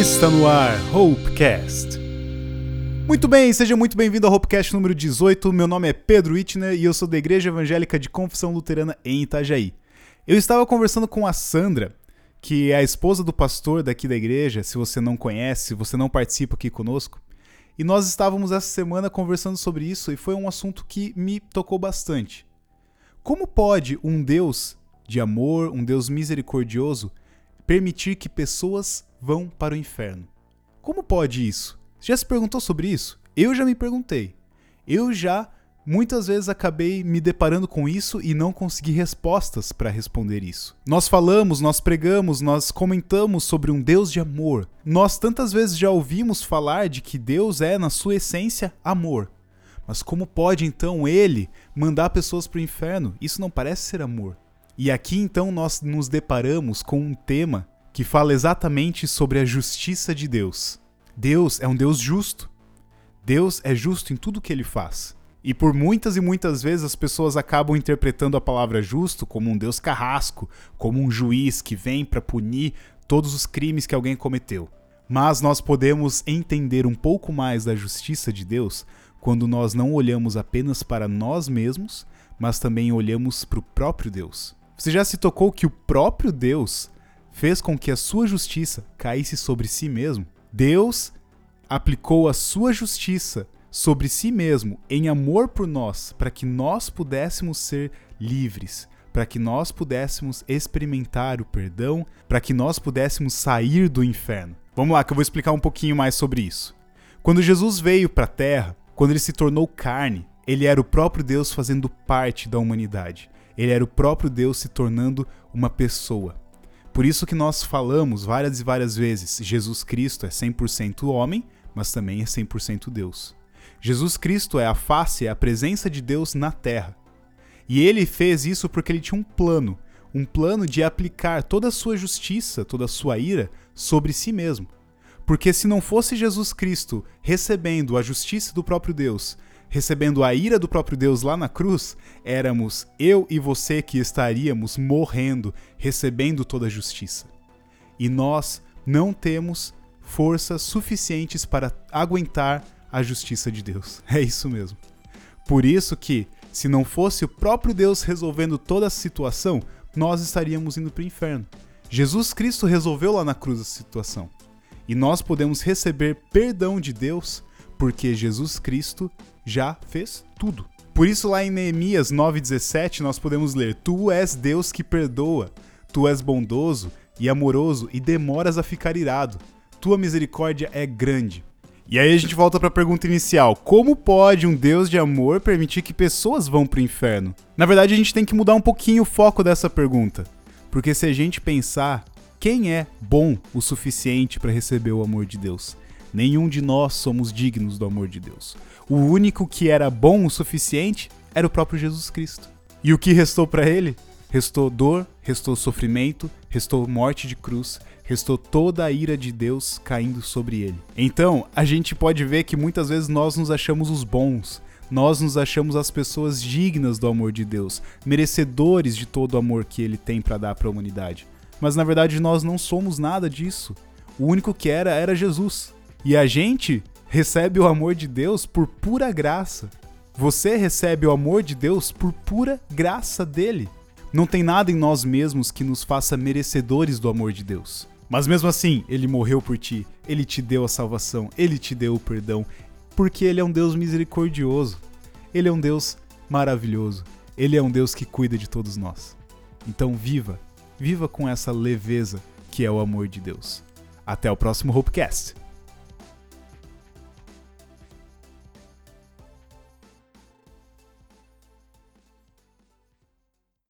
Está no ar, Hopecast. Muito bem, seja muito bem-vindo ao Hopecast número 18. Meu nome é Pedro Itner e eu sou da Igreja Evangélica de Confissão Luterana em Itajaí. Eu estava conversando com a Sandra, que é a esposa do pastor daqui da igreja. Se você não conhece, se você não participa aqui conosco, e nós estávamos essa semana conversando sobre isso e foi um assunto que me tocou bastante. Como pode um Deus de amor, um Deus misericordioso, permitir que pessoas vão para o inferno? Como pode isso? Já se perguntou sobre isso? Eu já me perguntei. Eu já Muitas vezes acabei me deparando com isso e não consegui respostas para responder isso. Nós falamos, nós pregamos, nós comentamos sobre um Deus de amor. Nós tantas vezes já ouvimos falar de que Deus é, na sua essência, amor. Mas como pode então ele mandar pessoas para o inferno? Isso não parece ser amor. E aqui então nós nos deparamos com um tema que fala exatamente sobre a justiça de Deus. Deus é um Deus justo. Deus é justo em tudo que ele faz. E por muitas e muitas vezes as pessoas acabam interpretando a palavra justo como um Deus carrasco, como um juiz que vem para punir todos os crimes que alguém cometeu. Mas nós podemos entender um pouco mais da justiça de Deus quando nós não olhamos apenas para nós mesmos, mas também olhamos para o próprio Deus. Você já se tocou que o próprio Deus fez com que a sua justiça caísse sobre si mesmo? Deus aplicou a sua justiça sobre si mesmo em amor por nós, para que nós pudéssemos ser livres, para que nós pudéssemos experimentar o perdão, para que nós pudéssemos sair do inferno. Vamos lá, que eu vou explicar um pouquinho mais sobre isso. Quando Jesus veio para a terra, quando ele se tornou carne, ele era o próprio Deus fazendo parte da humanidade. Ele era o próprio Deus se tornando uma pessoa. Por isso que nós falamos várias e várias vezes, Jesus Cristo é 100% homem, mas também é 100% Deus. Jesus Cristo é a face, é a presença de Deus na terra. E ele fez isso porque ele tinha um plano, um plano de aplicar toda a sua justiça, toda a sua ira sobre si mesmo. Porque se não fosse Jesus Cristo recebendo a justiça do próprio Deus, recebendo a ira do próprio Deus lá na cruz, éramos eu e você que estaríamos morrendo, recebendo toda a justiça. E nós não temos forças suficientes para aguentar a justiça de Deus. É isso mesmo. Por isso que, se não fosse o próprio Deus resolvendo toda a situação, nós estaríamos indo para o inferno. Jesus Cristo resolveu lá na cruz a situação. E nós podemos receber perdão de Deus porque Jesus Cristo já fez tudo. Por isso, lá em Neemias 9,17, nós podemos ler: Tu és Deus que perdoa, tu és bondoso e amoroso e demoras a ficar irado. Tua misericórdia é grande. E aí a gente volta para a pergunta inicial: como pode um Deus de amor permitir que pessoas vão para o inferno? Na verdade, a gente tem que mudar um pouquinho o foco dessa pergunta. Porque se a gente pensar, quem é bom o suficiente para receber o amor de Deus? Nenhum de nós somos dignos do amor de Deus. O único que era bom o suficiente era o próprio Jesus Cristo. E o que restou para ele? Restou dor, restou sofrimento, restou morte de cruz, restou toda a ira de Deus caindo sobre ele. Então, a gente pode ver que muitas vezes nós nos achamos os bons, nós nos achamos as pessoas dignas do amor de Deus, merecedores de todo o amor que ele tem para dar para a humanidade. Mas na verdade nós não somos nada disso. O único que era era Jesus. E a gente recebe o amor de Deus por pura graça. Você recebe o amor de Deus por pura graça dele. Não tem nada em nós mesmos que nos faça merecedores do amor de Deus. Mas mesmo assim, ele morreu por ti, ele te deu a salvação, ele te deu o perdão, porque ele é um Deus misericordioso. Ele é um Deus maravilhoso. Ele é um Deus que cuida de todos nós. Então viva, viva com essa leveza que é o amor de Deus. Até o próximo Hopecast.